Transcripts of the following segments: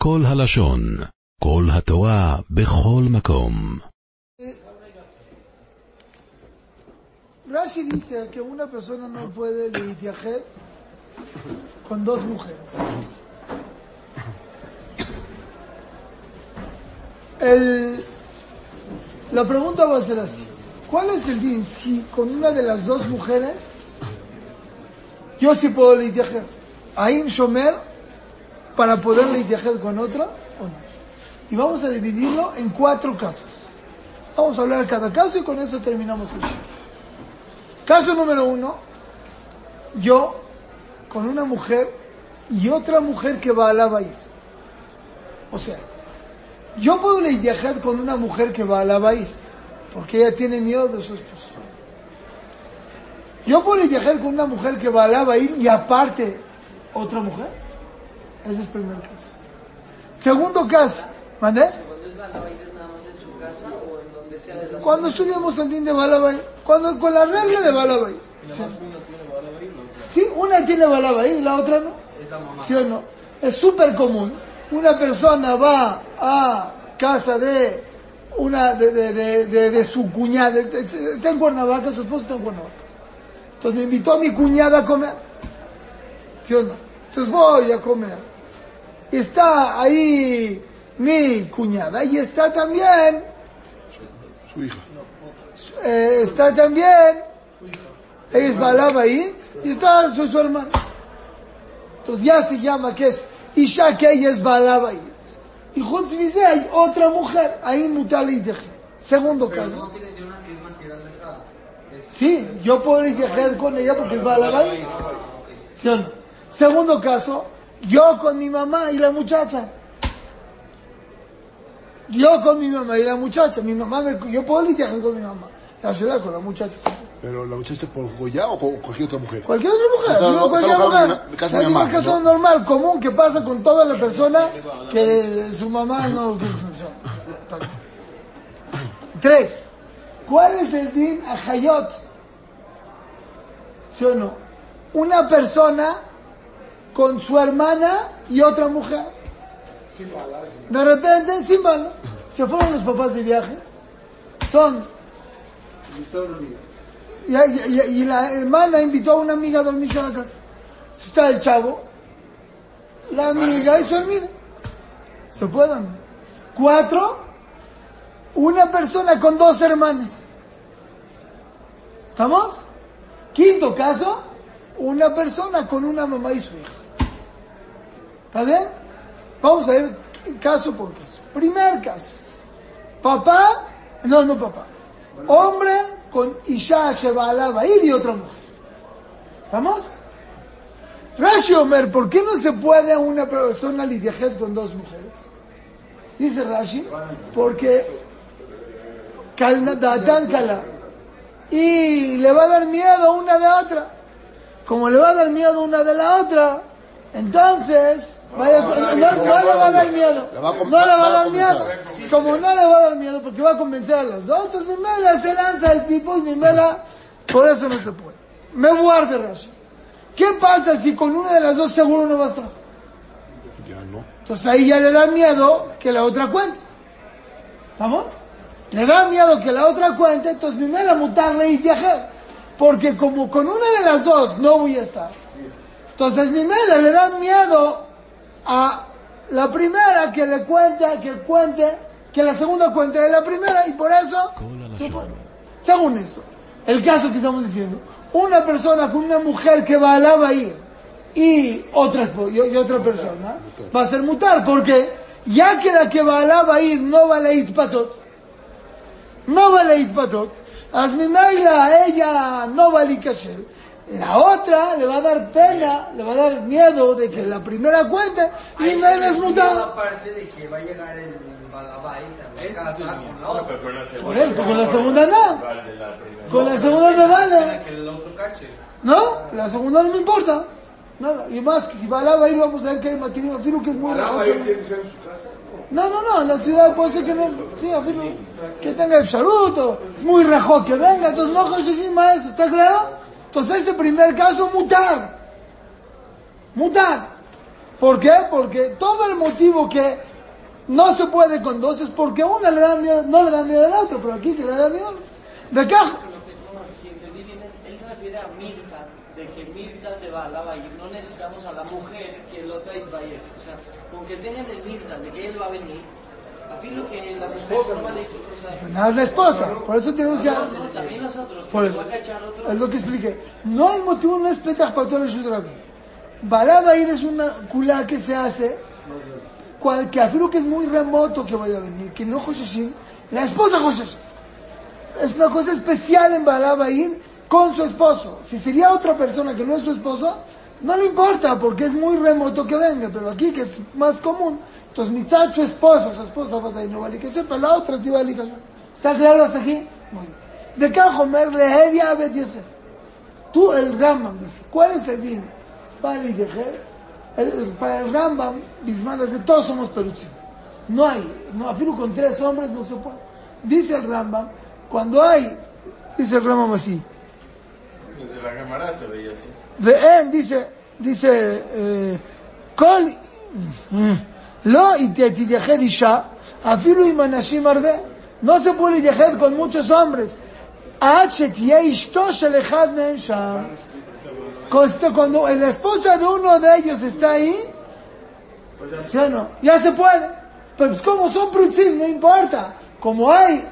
כל הלשון, כל התורה, בכל מקום. Rashi dice que una persona no puede litiajer con dos mujeres. El, la pregunta va a ser así. ¿Cuál es el din si con una de las dos mujeres yo sí puedo litiajer? ¿Aim Shomer para poder litiajer con otra o no? Y vamos a dividirlo en cuatro casos. Vamos a hablar de cada caso y con eso terminamos el show. Caso número uno, yo con una mujer y otra mujer que va a la bahía. O sea, yo puedo viajar con una mujer que va a la bahía, porque ella tiene miedo de su esposo. Yo puedo viajar con una mujer que va a la bahía y aparte otra mujer. Ese es el primer caso. Segundo caso, ¿mandé? Cuando estudiamos el din de Balabay, cuando con la regla de Balabay. Sí. sí, una tiene Balabay y la otra no. ¿Sí o no? Es súper común. Una persona va a casa de una de, de, de, de, su cuñada, está en Cuernavaca, su esposo está en Cuernavaca. Entonces me invitó a mi cuñada a comer. ¿Sí o no? Entonces voy a comer. Y está ahí mi cuñada y está también su hija. Eh, está también, ella es Balaba ahí, y está su, su hermano. Entonces ya se llama que es Isha, que ella es Balaba ahí. Y junto a hay otra mujer, ahí mutal y Segundo caso. Sí, yo puedo ir con ella porque es Balaba ahí. ¿Sí o no? Segundo caso, yo con mi mamá y la muchacha. Yo con mi mamá y la muchacha, mi mamá, me, yo puedo lidiar con mi mamá. La ciudad con la muchacha. ¿Pero la muchacha por Goya o con cualquier otra mujer? Cualquier otra mujer, no, no, cualquier mujer. Es una caso normal, común, que pasa con toda la persona que su mamá no... Tres. ¿Cuál es el din Hayot? ¿Sí o no? Una persona con su hermana y otra mujer. De repente, sin bala, se fueron los papás de viaje. Son. Y, y, la hermana invitó a una amiga a dormirse a la casa. Está el chavo, la amiga y su amiga. Se pueden. Cuatro, una persona con dos hermanas. ¿Estamos? Quinto caso, una persona con una mamá y su hija. ¿Está bien? Vamos a ver caso por caso. Primer caso. Papá, no, no papá. Hombre con Isha Shevala Bair y otra mujer. ¿Vamos? Rashi Omer, ¿por qué no se puede una persona lidiar con dos mujeres? Dice Rashi, porque Datan Kala. Y le va a dar miedo una de otra. Como le va a dar miedo una de la otra, entonces Vaya, no, no, le va a dar miedo. No le va a dar miedo. Como no le va a dar miedo porque va a convencer a los dos, entonces mela se lanza el tipo y mela por eso no se puede. Me guarde Rashi. ¿Qué pasa si con una de las dos seguro no va a estar? Ya no. Entonces ahí ya le da miedo que la otra cuente. ¿Vamos? Le da miedo que la otra cuente, entonces mela mutarle y viajar. Porque como con una de las dos no voy a estar. Entonces mela le da miedo a la primera que le cuente, que cuente, que la segunda cuente de la primera y por eso, según eso, el caso que estamos diciendo, una persona con una mujer que va a la bahía y otra, y, otra persona va a ser mutar, porque ya que la que va a la bahía no va a la patot, no va a la patot, a ella no va a la otra le va a dar pena, le va a dar miedo de que la primera cuente y me les muta. Aparte de que va a llegar el balabay también casa con la otra. Por eso, con la segunda no. Con la segunda no vale. No, la segunda no me importa. Nada. Y más que si va a la ir vamos a ver que hay maquinita, afirmo que es muy ¿La tiene que ser en su casa? No, no, no, en la ciudad puede ser que no, sí, afirmo, que tenga el charuto, es muy rejón que venga, entonces no más eso, ¿está claro? Entonces ese primer caso, mutar. Mutar. ¿Por qué? Porque todo el motivo que no se puede con dos es porque una le da miedo, no le da miedo al otro, pero aquí que le da miedo. De acá, nada es la esposa, por eso tenemos que... Por eso, es lo que expliqué. No el motivo no es petach para todo el Shudrabi. Balabair es una culá que se hace, cual, que afirmo que es muy remoto que vaya a venir, que no Josheshin, la esposa Josheshin. Es una cosa especial en Balabair con su esposo. Si sería otra persona que no es su esposo, no le importa porque es muy remoto que venga, pero aquí que es más común, entonces mi su esposa, su esposa va a ir, vale que sepa, la otra sí vale que ¿Está claro hasta aquí? Muy bien. De acá, Homer, Lehedia Abed Yosef. Tú, el Rambam, dice, ¿cuál es el din? Gejer. El- el- Para el Rambam, Bisman dice, todos somos peruchim. No hay, no, afirmo con tres hombres no se puede. Dice el Rambam, cuando hay, dice el Rambam así, pues, Desde la cámara se veía así. Eh, dice, dice, eh, Col, mm, lo y te isha, afilu y manashim arbe. No se puede viajar con muchos hombres. Cuando la esposa de uno de ellos está ahí, pues ya no, ya se puede. Pero pues como son principios, no importa. Como hay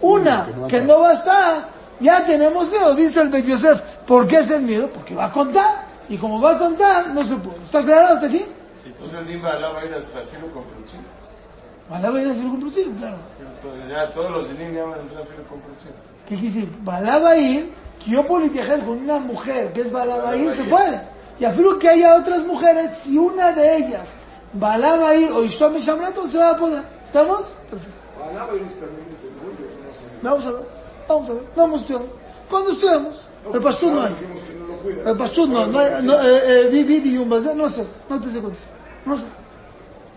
una que no va a estar, ya tenemos miedo, dice el Bet Yosef. ¿Por qué es el miedo? Porque va a contar. Y como va a contar, no se puede. ¿Está claro hasta aquí? Entonces el Dimba va a ir hasta Filo con Fruchín. Bala va a ir a hacer un prutzim, claro. Ya todos los Dinim ya van a entrar a Filo con Fruchín. ¿Qué quiere decir? Bala va a ir, que yo puedo viajar con una mujer que es Bala va a ir, se puede. Y afirmo que haya otras mujeres, si una de ellas Bala va a ir o Ishto Mishamrato, se va a poder. ¿Estamos? Perfecto. Alaba Iris también es el novio, no sé. Vamos a ver, vamos a ver, a estudiar. ¿Cuándo estudiamos? El pastor no hay. No. El pastor no, no, hay- no eh, eh, vi, vi, vi un bazar, no sé, no te sé cuánto. No sé,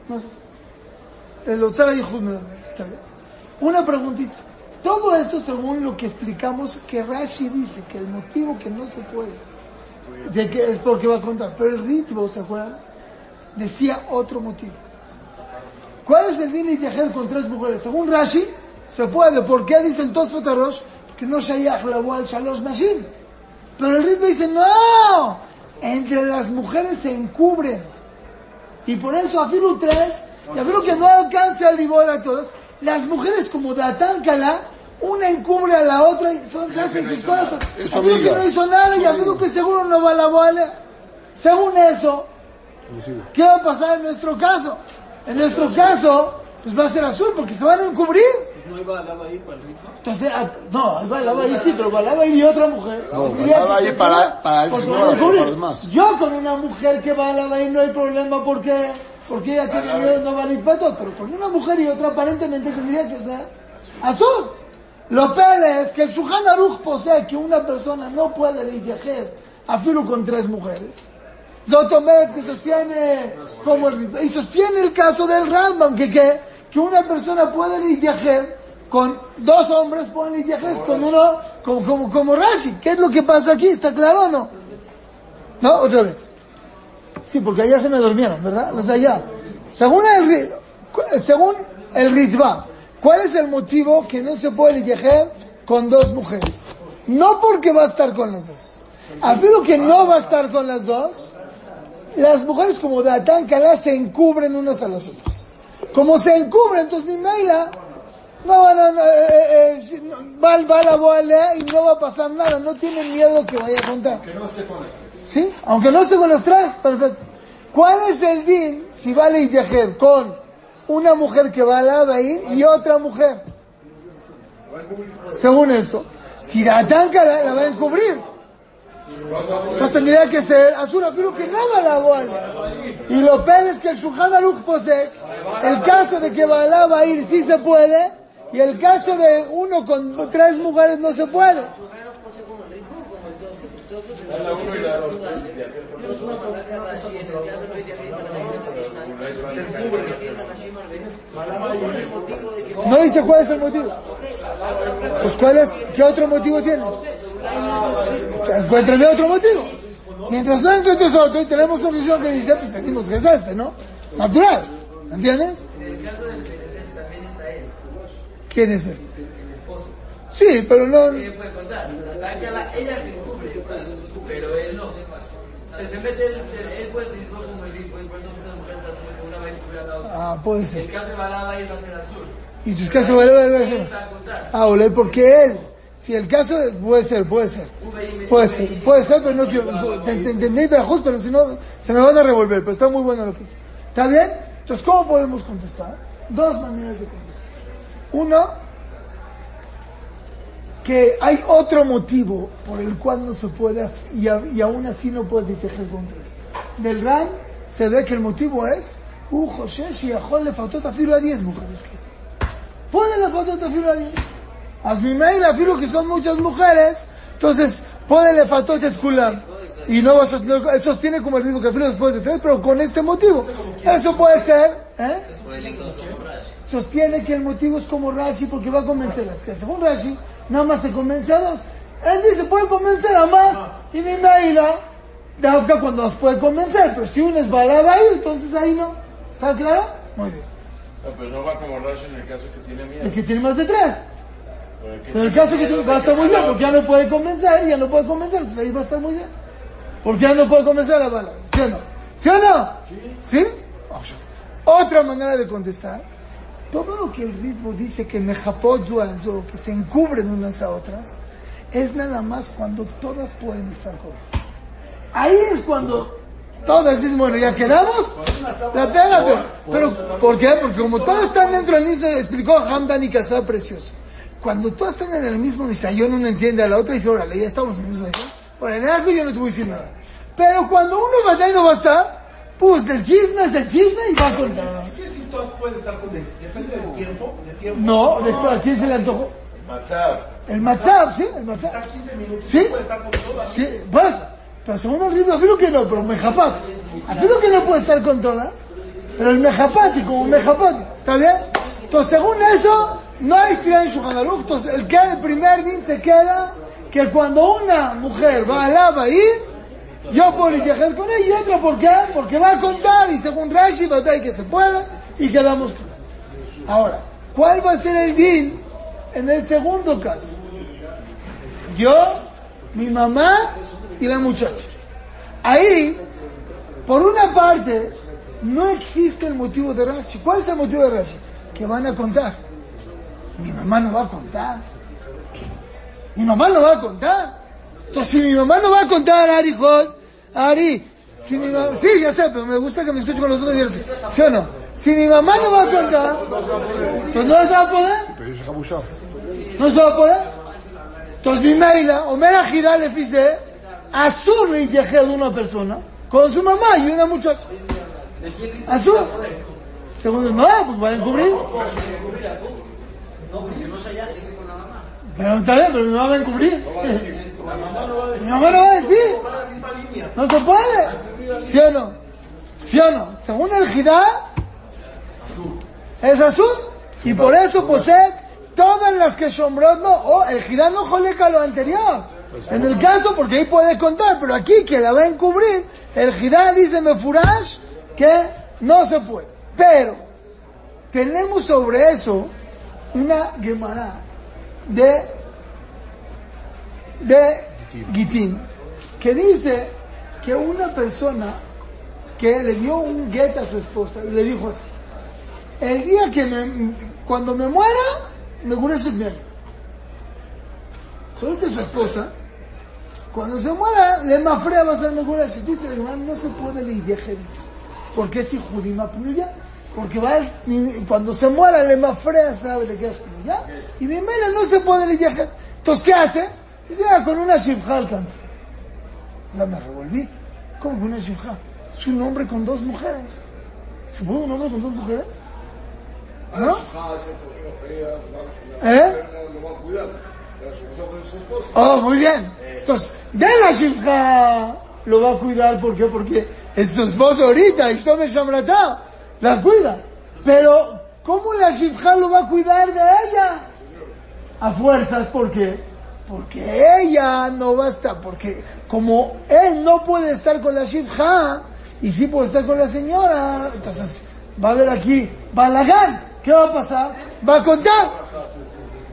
no sé. El Otzara y está bien. Una preguntita. Todo esto según lo que explicamos que Rashi dice, que el motivo que no se puede, de que es porque va a contar. Pero el ritmo, ¿se acuerdan? Decía otro motivo. ¿Cuál es el din y viajar con tres mujeres? Según Rashi, se puede. ¿Por qué dicen todos Rosh? Que no shayach la al shalosh nashim. Pero el ritmo dice, no, entre las mujeres se encubren. Y por eso afilu tres, y afilu que no alcanza el libor a todas, las mujeres como Datán Kalá, una encubre a la otra y son se hacen sus cosas. Es Afilu que no hizo nada y afilu que seguro no va a la bola. Según eso, ¿qué va a pasar en nuestro caso? En nuestro caso, pues va a ser azul porque se van a encubrir. No iba para el ritmo. Entonces, ah, no, ahí va la va a ir, sí, pero va la va a ir y otra mujer. No, Diría va a que ir se para- para el señor, para los demás. Yo con una mujer que va a la va a ir no hay problema porque, porque ella tiene miedo, no va a ir para todos, pero con una mujer y otra aparentemente tendría que ser azul. Lo peor es que el Shuhan Aruch posee que una persona no puede viajar a filo con tres mujeres. Zotomet que sostiene como el ritmo. Y sostiene el caso del Rambam, que, que, que una persona puede viajar con dos hombres, pueden viajar con uno, como, como, como Rashi. ¿Qué es lo que pasa aquí? ¿Está claro o no? No, otra vez. Sí, porque allá se me durmieron, ¿verdad? Los allá. Según el, según el Ritva, ¿cuál es el motivo que no se puede viajar con dos mujeres? No porque va a estar con las dos. Afirmo que no va a estar con las dos. Las mujeres como Datán Kalá se encubren unas a las otras. Como se encubren, entonces ni Meila, no van a, eh, eh, eh, no- va, va a la bola y no va a pasar nada, no tienen miedo que vaya a contar. ¿Sí? Aunque no esté con los tres, perfecto. ¿Cuál es el din si vale y viajar con una mujer que va a la y otra mujer? Según eso, si la tanca la, la va a encubrir, entonces tendría que ser azul, afirmo que no va a la. Y lo peor es que el Shuhan Aruch posee el caso de que Balá va a ir sí se puede, y el caso de uno con tres mujeres no se puede. No dice cuál es el motivo. Pues cuál es, ¿qué otro motivo tiene? Encuéntrame otro motivo. Mientras no encuentres otro y tenemos una religión que dice, pues decimos que es este, ¿no? Natural. ¿Entiendes? En el caso del Benecer también está él, ¿Quién es él? el esposo. Sí, pero no... Él puede contar. Ella se cubre, pero él no. Vez de él, él puede utilizar como el hijo, y por eso muchas mujeres que una va a encubrir a la otra. Ah, puede ser. el caso de Balaba, él va a ser azul. ¿Y tus casos vale, vale, Él va a contar. Ah, ole, porque él... Si el caso de- puede ser, puede ser. Puede ser, puede ser, pero no quiero, te, te entendí, pero pero si no, se me van a revolver, pero está muy bueno lo que dice. ¿Está bien? Entonces, ¿cómo podemos contestar? Dos maneras de contestar. Uno, que hay otro motivo por el cual no se puede, y, a- y aún así no puede tejer contra esto. Del RAN se ve que el motivo es, uh, José, si Ajol le faltó a 10 mujeres. Ponle la foto a 10. Hazme mail, afirmo que son muchas mujeres, entonces ponele fatot et kulam. Y no vas a, no, él sostiene como el mismo que afirmo después de tres, pero con este motivo. Eso puede ser, ¿eh? Sostiene que el motivo es como Rashi porque va a convencerlas. Que según Rashi, nada más se convence a dos. Él dice, puede convencer a más. Y mi maila, Dafka cuando las puede convencer, pero si una es balada ahí, entonces ahí no. ¿Está claro? Muy bien. No, pero no va como Rashi en el caso que tiene miedo. El que tiene más de tres. Pero el Pero caso que tú va a estar muy bien, porque ya no puede convencer, ya no puede convencer, entonces ahí va a estar muy bien. Porque ya no puede convencer a la bala. ¿Sí o no? ¿Sí o no? ¿Sí? Otra manera de contestar. Todo lo que el ritmo dice que yuazo, que se encubren unas a otras, es nada más cuando todas pueden estar juntas. Ahí es cuando todas dicen, bueno, ya quedamos. Espérate. Pero, ¿por qué? Porque como todas están dentro del mismo, explicó Hamdan y Casar precioso. Cuando todas están en el mismo misayón, uno entiende a la otra y dice, órale, ya estamos en el mismo misayón. Órale, en algo yo no te voy a decir nada. Pero cuando uno va a estar y no va a estar, pues el chisme es el chisme y va a contar. ¿Qué decir todas pueden estar con él? Depende del tiempo, del tiempo. No, de, ¿a quién se le antojó? Matzab. El WhatsApp, ¿sí? El WhatsApp. Está 15 minutos, ¿Sí? puede estar con todas. Sí, pues, pero según el ritmo, afirmo que no, pero mejapat. Afirmo que no puede estar con todas, pero el mejapati como mejapati, ¿está bien? Entonces, según eso, no hay sira en Shulchan Aruch, el que el primer din se queda que cuando una mujer va a la ir, yo puedo viajar con ella y otro, ¿por qué? Porque va a contar y según Rashi, batalla que se pueda y quedamos con Ahora, ¿cuál va a ser el din en el segundo caso? Yo, mi mamá y la muchacha. Ahí, por una parte, no existe el motivo de Rashi. ¿Cuál es el motivo de Rashi? Que van a contar. Mi mamá no va a contar. Mi mamá no va a contar. Entonces, si mi mamá no va a contar, Ari, hijos, Ari, si mi mamá, sí, ya sé, pero me gusta que me escuchen con los otros. ¿Sí o no? Si mi mamá no va a contar, entonces no se va a poder. No se va a poder. Entonces mi maila, Omer Ajidal le dice, azul le de una persona con su mamá y una muchacha. Azul. Segundo, no, pues va a encubrir. No, porque no se halla, dice con la mamá. Pero está bien, pero mi mamá va a encubrir. Mi mamá no va a decir. No se puede. ¿Sí o no? ¿Sí o no? Según el Jidá, es azul. Y por eso posee todas las que Shombrot no, o el Jidá no joleca lo anterior. En el caso, porque ahí puede contar, pero aquí que la va a encubrir, el Jidá dice Mefurash que no se puede. Pero, tenemos sobre eso una Gemara de, de Gitín, que dice que una persona que le dio un get a su esposa y le dijo así, el día que me, cuando me muera, me gureces mi año. Solo que su esposa, cuando se muera, le mafrea va a ser me gureces. Dice el hermano, no se puede lidiar porque es judima ya porque va cuando se muera le mafrea sabe qué es ya y mi mela no se puede lidiar entonces ¿qué hace? dice ah, con una shivja alcanza ya me revolví ¿cómo con una shivja? es un hombre con dos mujeres ¿se puede un hombre con dos mujeres? ¿no? ¿eh? Oh, muy bien. Entonces, de la shivja lo va a cuidar, ¿por qué? Porque es su esposo ahorita, y me Shamratá, la cuida. Pero, ¿cómo la shivja lo va a cuidar de ella? A fuerzas, ¿por qué? Porque ella no va a estar, porque como él no puede estar con la Shibha, y sí puede estar con la señora, entonces va a haber aquí Balagán. ¿Qué va a pasar? Va a contar.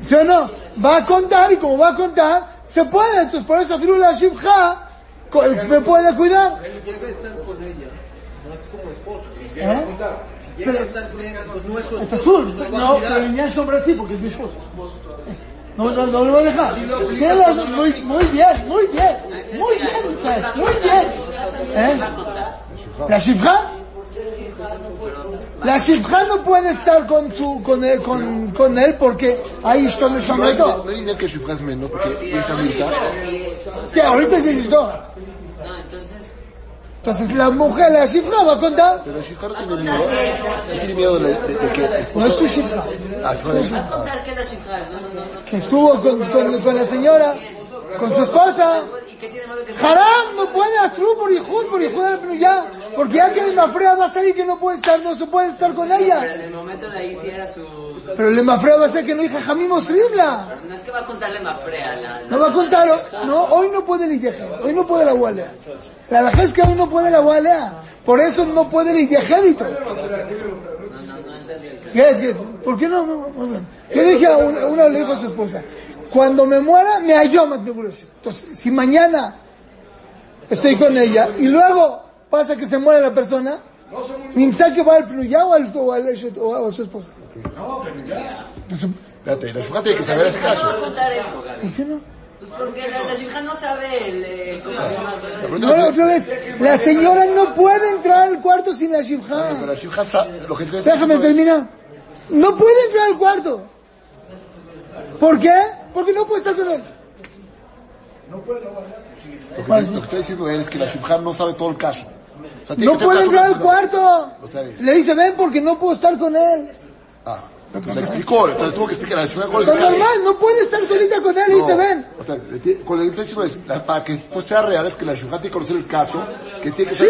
¿Sí o no? Va a contar y como va a contar, se puede. Entonces por eso la Shibha co- me puede cuidar. Estar con ella, no es como esposo. Si ¿Eh? a si llega a estar con ella, pues no es su Es esposo. azul. pues va a No, cuidar. pero Liñán Sombra sí, porque es mi esposo. No, no, no lo voy a dejar. Tiene razón. Muy, muy bien, muy bien. Muy bien, Isaac, muy bien. ¿Eh? ¿La Shifra? La Shifra no puede estar con su, con él, con, con él porque ahí está el No Sombra hay todo. no que Shifras menos, porque esa mitad. Sí, ahorita sí esto. No, entonces, Entonces la mujer, la Shifra va a contar. Pero Shifra no tiene miedo. No tiene miedo de, de, de que. No es tu Shifra. Ah, Shifra es- va a contar que la cifra, no, no, no, no. Que estuvo con, con, con la señora, con su esposa. ¿Y qué tiene malo que Haram no puede hacer por Ijud, por al ya, porque ya que el Mafrea va a salir que no puede estar, no se puede estar con Pero ella. en el momento de ahí sí era su... Pero el Mafrea va a ser que no hija Jamim Osribla. No es que va a contarle más frea la... la- No va a contar, no, hoy no puede Lidiajer, hoy no puede la Walea. La verdad es que hoy no puede la Walea, por eso no puede el caso. ¿Qué, qué? ¿Por qué no? Yo dije a una, una le dijo a su esposa, cuando me muera, me ayuda Entonces, si mañana estoy con ella y luego pasa que se muere la persona, ¿Nimsa que va al Pluyá o al, o a su esposa? Entonces, Espérate, la Shifra tiene que saber ese ¿Por qué no va caso. a contar eso, Gaby? ¿Por qué no? Pues porque la, la no sabe el... eh, ¿Cómo se llama? La No, otra vez, la señora no puede entrar al cuarto sin la Pero sabe. Que Déjame terminar. No puede entrar al cuarto. ¿Por qué? Porque no puede estar con él. Lo que, lo que está diciendo él es que la Shifra no sabe todo el caso. O sea, No puede entrar al cuarto. Le dice, ven porque no puedo estar con él. Ah, entonces le explicó, entonces tuvo que explicar a la Shifra cuál es Lo el caso. normal, no puede estar solita con él. Le dice, No, ven. le tiene- Con lo que está diciendo es, la- para que pues, sea real, es que la Shifra tiene que conocer el caso, que tiene que Sí, ser...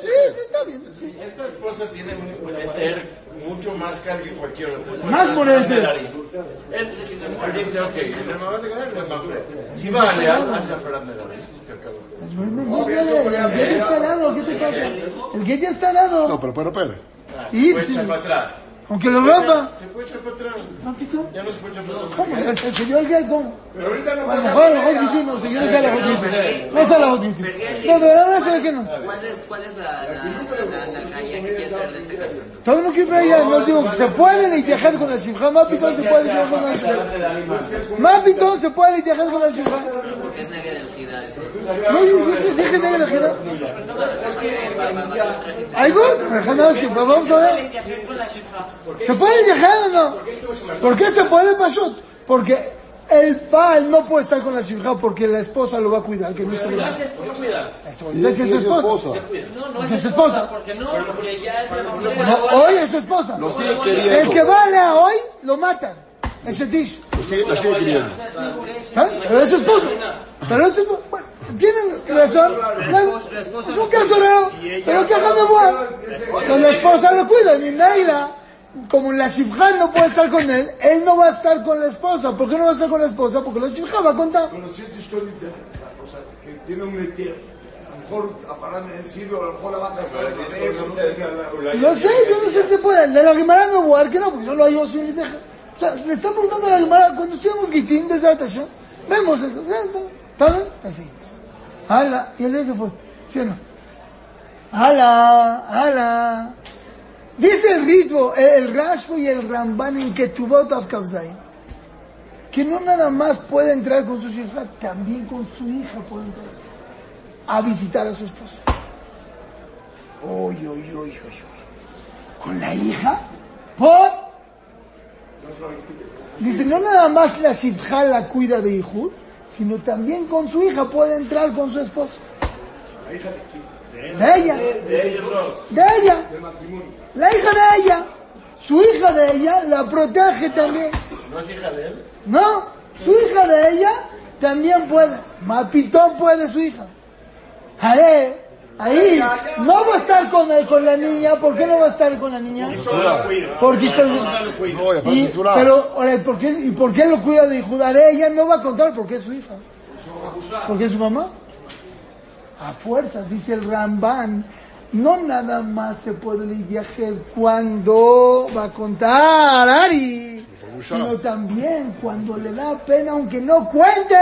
sí, sí, sí, está bien. sí. Esta esposa tiene un meter mucho más carga que cualquier otra. Más por el Eter. Él, dice, ok, en el momento que le va a hacer. Si va a leal, hace a Fran de. No, no, no, El que está al lado, ¿qué te pasa? El que ya está al lado. No, pero, pero, pero. Y, Puede echar para atrás. Aunque lo rompa. Se puede echar para atrás. Papito, Ya no se puede echar para atrás. ¿Cómo? El señor que cómo? Pero ahorita no pasa a lo mejor que sí, no, señor que a lo mejor que sí. No es a lo mejor que sí. No, pero ahora se ve que no. ¿Cuál es, cuál es la, la, la, la calle que quiere hacer de este caso? Todo lo que traía, no digo, se puede viajar con la Shibha, Mapito se puede viajar con la Shibha. Mapito se puede viajar con la Shibha. Porque es generosidad. eso. No, deje- la gente. Ahí vos, nada más que vamos a ver. ¿Se puede viajar o no? ¿Por qué se puede Pashut? Porque el pal no puede estar con la Shibha porque la esposa lo va a cuidar, que no es su lugar. Eso, es su esposa. No, no Es su esposa. Porque no, porque ya es la hoy es su esposa. Lo sigue El que vale a hoy, lo matan. Ese tish. Lo sigue, lo sigue queriendo. ¿Ah? Pero es su esposo. Pero es su esposo. Bueno, tienen razón. No, Es un caso raro. Pero que me voy. Con la esposa lo cuida. Mi Naila, como la Shifra no puede estar con él, él no va a estar con la esposa. ¿Por qué no va a estar con la esposa? Porque la Shifra va a contar. Pero si es historia o sea, que tiene un meter, a lo mejor a Farán en Sirio, a lo mejor la va a casar otra vez, o no sé. No sé, yo no sé si se puede. De la Guimara me voy a dar que no, porque yo lo hallo sin liteja. O sea, le están preguntando a la Guimara, cuando estudiamos Gitín de Zatasha, vemos eso. Está. ¿Está bien? Así. Ala, y el se fue. ¿Sí o no? Ala, ala. Dice el ritmo, el Rashfo y el Ramban en Ketubot of Kavzain, que no nada más puede entrar con su hija, también con su hija puede entrar a visitar a su esposo. Uy, uy, uy, uy, uy. ¿Con la hija? ¿Por? Dice, no nada más la Shibha la cuida de Ihud, sino también con su hija puede entrar con su esposo. De ella. De ella. La hija de ella. Su hija de ella la protege también. ¿No es hija de él? No, su hija de ella también puede. Mapitón puede su hija. Haré, Ahí no va a estar con, el- con la niña. ¿Por qué no va a estar con la niña? Porque está... No, y pero, ¿por qué, ¿y por qué lo cuida de Judá? Ella no va a contar porque es su hija. Porque es su mamá. A fuerzas, dice el Ramban. No nada más se puede lidiar cuando va a contar, Ari. Sino también cuando le da pena, aunque no cuente.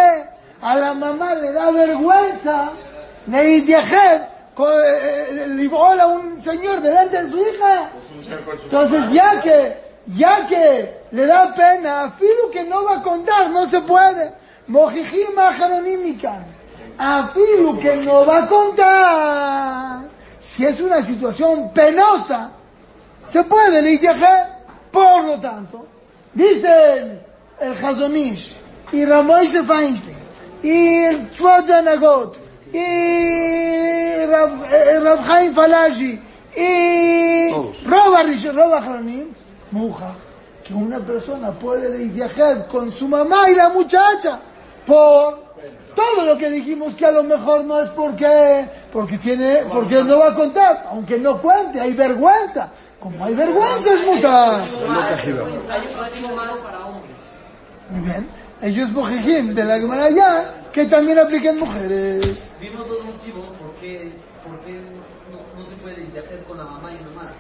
A la mamá le da vergüenza. Lidiajer. Le a un señor delante de su hija. Entonces, ya que, ya que le da pena, afilo que no va a contar, no se puede. Mojijim ajaronímica. Afilo que no va a contar. Si es una situación penosa, se puede lidiajer. Por lo tanto, dicen el Hazonish y Ramoishe Feinstein y el Nagot y Rab, eh, Rab Chaim Falashi y. Roba Muja, que una persona puede viajar con su mamá y la muchacha por todo lo que dijimos que a lo mejor no es porque porque tiene porque no va a contar aunque no cuente hay vergüenza. Como hay vergüenza es mutar muy bien. Ellos mojijim de la Gemara ya que también aplican mujeres. Vimos dos motivos por qué, por qué no, no se puede viajar con la mamá y uno más.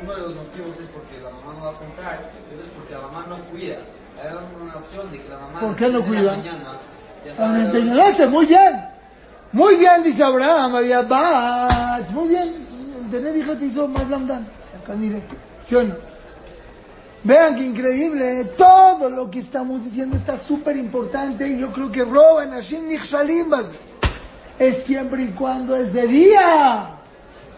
Uno de los motivos es porque la mamá no va a contar, y otro es porque la mamá no cuida. Hay una opción de que la mamá ¿Por qué de cuida? mañana, ya a sabe la la hora- noche muy bien muy bien dice Abraham había bat muy bien el tener hija te hizo más lamdan acá mire ¿sí o no? Vean qué increíble, todo lo que estamos diciendo está súper importante y yo creo que roban a Nichshalim base. Es siempre y cuando es de día.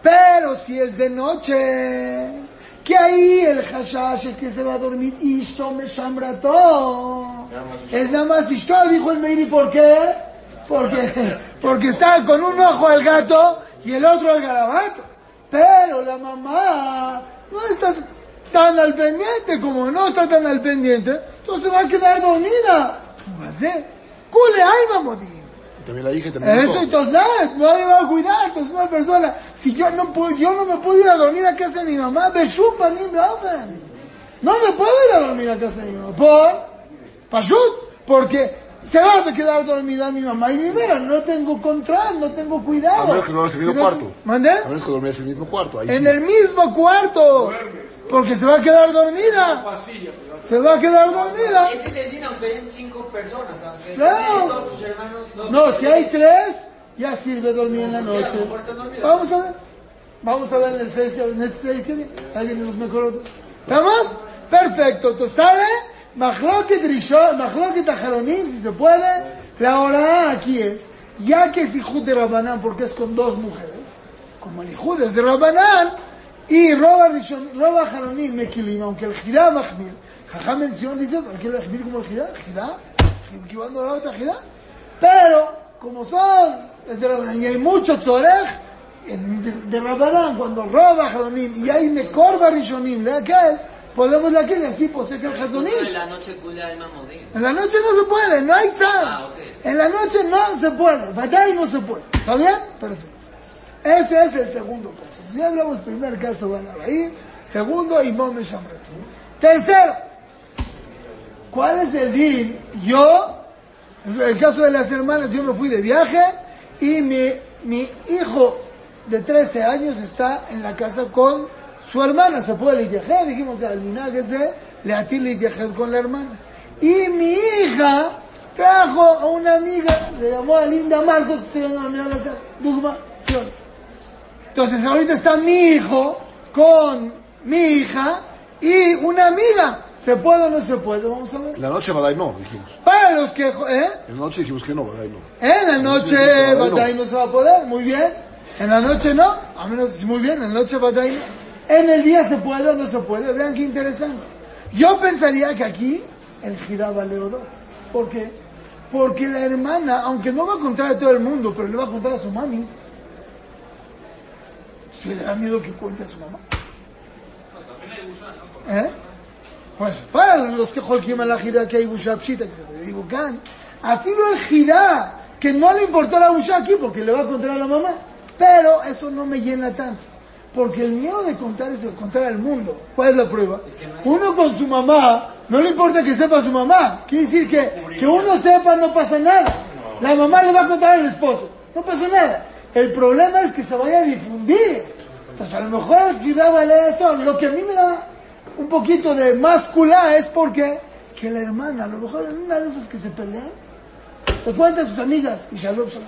Pero si es de noche, que ahí el hashash es que se va a dormir y me todo. Es nada más Ishto, dijo el Meiri, ¿por qué? Porque, porque está con un ojo al gato y el otro al garabato. Pero la mamá no está tan al pendiente, como no está tan al pendiente, entonces va a quedar dormida. Va a ser, cule alma, también la hija y también Eso entonces nada, nadie va a cuidar, pues una persona, si yo no puedo, yo no me puedo ir a dormir a casa de mi mamá, me chupan ni me hacen. No me puedo ir a dormir a casa de mi mamá. ¿Por? Pashut, porque se va a quedar dormida mi mamá y mi mira, no tengo control, no tengo cuidado. A menos que no en el mismo cuarto. ¿Mandé? A menos que dormías en el mismo cuarto. Ahí En sí. el mismo cuarto. Porque se va a quedar dormida. Se va a quedar dormida. Ese es el día, aunque hayan cinco personas, aunque Claro. todos tus hermanos... No, si hay tres, ya sirve dormir en la noche. Vamos a ver. Vamos a ver en el que en este. Alguien nos mejoró. ¿Estamos? Perfecto. Entonces sale Mahloket Rishon, Mahloket Ajaronim, si se puede. La hora aquí es, ya que es Ijud de Rabanán, porque es con dos mujeres, como el es de Rabanán, y Roba Rishon, Roba Jaronim Mekilim, aunque el Jidá Mahmir, Jajá mención dice, ¿por qué lo Mahmir como el Jidá? Jidá, equivocando a la otra Jidá. Pero, como son y hay mucho Tzorech, en- de, de Rabanán, cuando roba Jaronim, y hay Mekorba Rishonim, de aquel, podemos de aquel, y así posee que el En Hazonish. la noche. En la noche no se puede, no hay tzar. Ah, ok. En la noche no se puede, batalla no se puede. ¿Está bien? Perfecto. Ese es el segundo caso. Si hablamos primer caso, van a ir. Segundo, Imom Shamret. Tercero, ¿cuál es el din? Yo, el caso de las hermanas, yo me fui de viaje y mi, mi hijo de 13 años está en la casa con su hermana. Se puede litiajer, dijimos al linaje de leatir litiajer con la hermana. Y mi hija trajo a una amiga, le llamó a Linda Marcos, que se llama a la casa. Dugma, ¿sí? Entonces ahorita está mi hijo con mi hija y una amiga. ¿Se puede o no se puede? Vamos a ver. La noche Badai no, dijimos. Para los que... ¿eh? En la noche dijimos que no, Badai no. En la noche Badai no. No se va a poder, muy bien. En la noche no, a menos, muy bien, en la noche Batay no. En el día se puede o no se puede, vean qué interesante. Yo pensaría que aquí el giraba Leodot. ¿Por qué? Porque la hermana, aunque no va a contar a todo el mundo, pero le va a contar a su mami. ¿Se le da miedo que cuente a su mamá? ¿Eh? Pues para los que jolquim a la gira que hay busha pshita, que se puede equivocar, afilo el gira, que no le importó la busha aquí porque le va a contar a la mamá, Pero eso no me llena tanto. Porque el miedo de contar es de contar al mundo. ¿Cuál es la prueba? Uno con su mamá, no le importa que sepa su mamá. Quiere decir que, que uno sepa no pasa nada. La mamá le va a contar al esposo. No pasa nada. El problema es que se vaya a difundir. Entonces a lo mejor cuidaba eso. Lo que a mí me da un poquito de más culá es porque que la hermana, a lo mejor en una de esas que se pelean, te cuenta a sus amigas y shalom, shalom.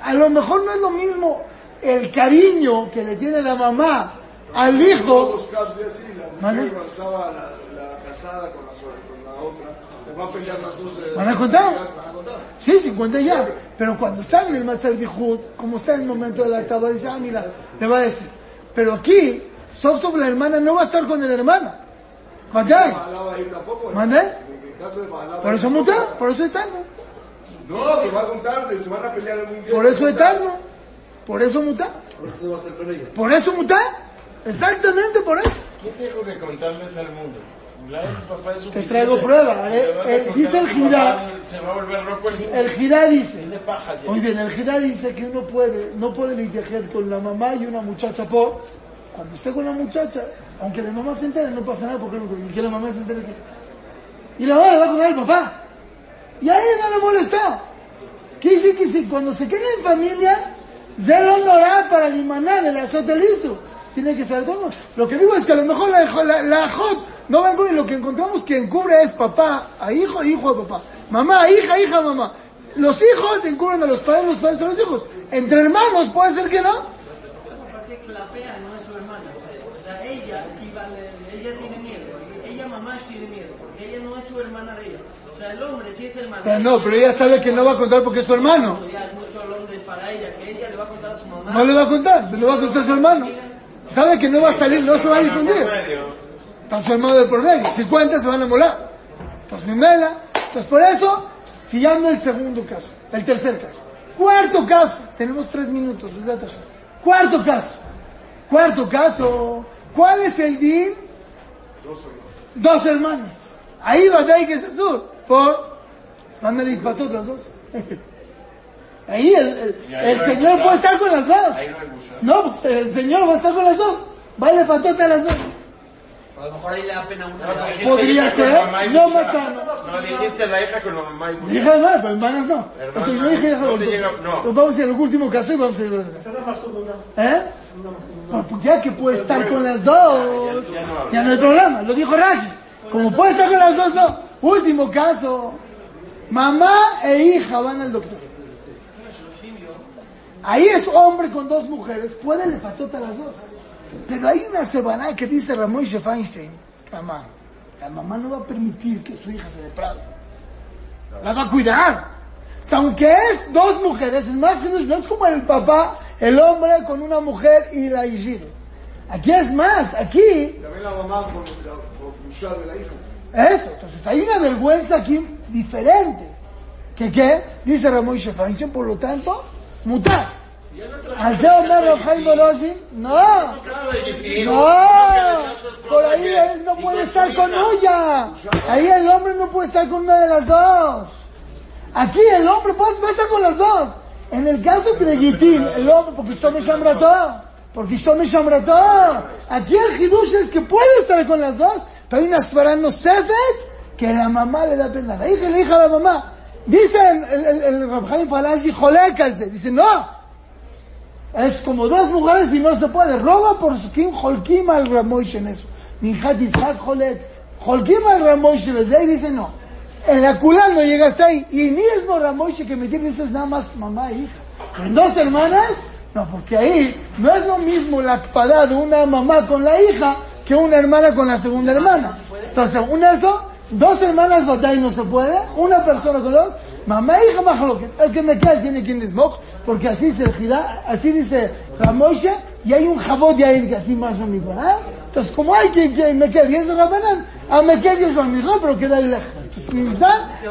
A lo mejor no es lo mismo el cariño que le tiene la mamá al En hijo. todos los casos es así, la mujer avanzaba la, la casada con la, con la otra, te va a pelear las dos de ¿Van a contar? Van a contar. Sí, 50 ya. Pero cuando está en el Matzah Dihud, como está en el momento de la taba, dice, ah, mira, le va a decir. Pero aquí, sof sobre la hermana no va a estar con el hermano. ¿Mandai? ¿eh? ¿Mandai? Por eso muta, por eso eterno. No, que va a contar, se van a pelear un día. Por eso eterno. Por eso muta. Por eso muta. Exactamente por eso. ¿Quién dijo que contarles al mundo? Te traigo prueba. ¿eh? Eh, dice el Girá, Se el Girá dice. Muy bien, el Girá dice que uno puede, no puede litigar con la mamá y una muchacha por, cuando esté con la muchacha, aunque la mamá se entere, no pasa nada porque, porque la mamá se entere que... Y la mamá le va a contar al papá. Y a ella no le molesta. ¿Qué dice que si cuando se queda en familia, Zelo honorar para el azotelizo? Tiene que ser todo. Lo que digo es que a lo mejor la, la, la ajot no va a encubrir. Lo que encontramos que encubre es papá a hijo, hijo a papá. Mamá a hija, hija mamá. Los hijos encubren a los padres, los padres a los hijos. Entre hermanos puede ser que no. Clapea no es su hermana. O sea, ella sí vale, ella tiene miedo. Ella mamá tiene miedo, porque ella no es su hermana de ella. O sea, el hombre sí es hermano. Pero no, pero ella sabe que no va a contar porque es su hermano. Mucho para ella, que ella le va a contar a su mamá. No le va a contar, le va a contar a su hermano. Sabe que no va a salir, no se va a difundir. Hermano de por medio. Si cuenta, se van a molar. Entonces, mi mela. Entonces, por eso, siguiendo el segundo caso, el tercer caso. Cuarto caso, tenemos tres minutos. Cuarto caso. Cuarto caso. ¿Cuál es el din? Dos hermanas. Ahí va de que es sur. Por. Van a ir para todas las dos. Ahí el, el, Y ahí el no señor puede estar con las dos. Ahí no. No, el señor va a estar con las dos. Vale patote a las dos. A lo mejor ahí le da pena una No, de las dijiste Podría hija ser, y no más sano. No, dijiste la hija con la mamá y Bushra. Dije hermano, pero hermanas no. Hermanas, Porque yo dije hija no llega- no. Pues Vamos a ir al último caso y vamos a ir a la ¿Eh? Porque ya que puede estar con las dos, Ya no no hay problema. Lo dijo Rashi. Como puede estar con las dos, no. Último caso. Mamá e hija van al doctor. Ahí es hombre con dos mujeres, puede le fatota a las dos. Pero hay una semana que dice Ramón Feinstein, mamá, la mamá no va a permitir que su hija se deprave. La va a cuidar. O sea, aunque es dos mujeres, el más no es como el papá, el hombre con una mujer y la hijira. Aquí es más, aquí También la mamá por, la- de la hija. eso, entonces hay una vergüenza aquí diferente. ¿Que qué? Dice Ramón Feinstein, por lo tanto, mutar. Al ser Omer Rav Chaim Borozhin, no. No, por ahí él no puede estar con ella. Ahí el hombre no puede estar con una de las dos. Aquí el hombre puede, puede estar con las dos. En el caso de Gitín, el hombre, porque esto me todo. Porque esto me todo. Aquí el Hidush es que puede estar con las dos, pero hay una Svarano Sefet que la mamá le da pena. La hija, la hija a la mamá. Dice el, el, el, Chaim Falashi, jolécalse. Dice, no. Es como dos mujeres y no se puede. Roba por su kim holkim al Ramosh en eso. Minjat Yitzhak Holek. Holkim al Ramosh desde ahí dice no. En la culá no llega hasta ahí. Y mismo Ramosh que me dices nada más mamá e hija. En dos hermanas, no, porque ahí no es lo mismo la akpadá de una mamá con la hija que una hermana con la segunda hermana. Entonces, una eso, dos hermanas batalla no se puede, una persona con dos, mamá e hija mahloket. El que me cae tiene quien les moj, porque así el Jidá, así dice Ramoshe, y hay un jabot de ahí que así más o menos, ¿ah? Entonces, como hay quien que me quede, y es Rabanán, a me quede yo soy amigo, pero queda ahí lejos. Entonces,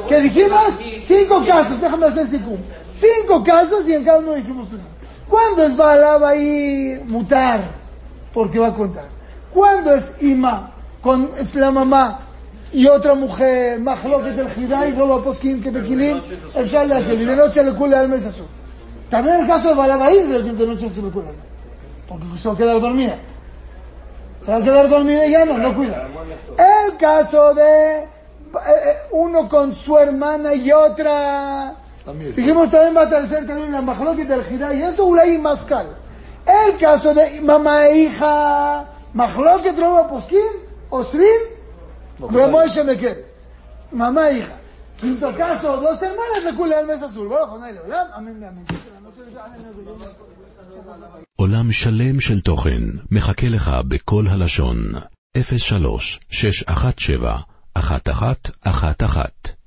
que dijimos cinco casos, déjame hacer cinco. Cinco casos y en cada uno dijimos uno. ¿Cuándo es Balaba y mutar? Porque va a contar. ¿Cuándo es Ima? Con, es la mamá y otra mujer, Mahloket el Jidá y roba poskim que bequilim, el Shala que de noche le cule al mes azul. También el caso de Balabair, de de noche se me cuida. Porque se va a quedar dormida. Se va a quedar dormida y ya no, no cuida. El caso de eh, eh, uno con su hermana y otra. También. Dijimos también va a tercer también la Mahloket del Jidá y eso Ulay Mascal. El caso de mamá e hija, Mahloket Roba Poskin, Osrin, ומו שמקל. ממה מה איך? כי אם זאת קשו, לא שם מלא, זה כולי על מסה סול. בוא נכון, אין לעולם, אמן ואמן. עולם שלם של תוכן מחכה לך בכל הלשון 03 617 1111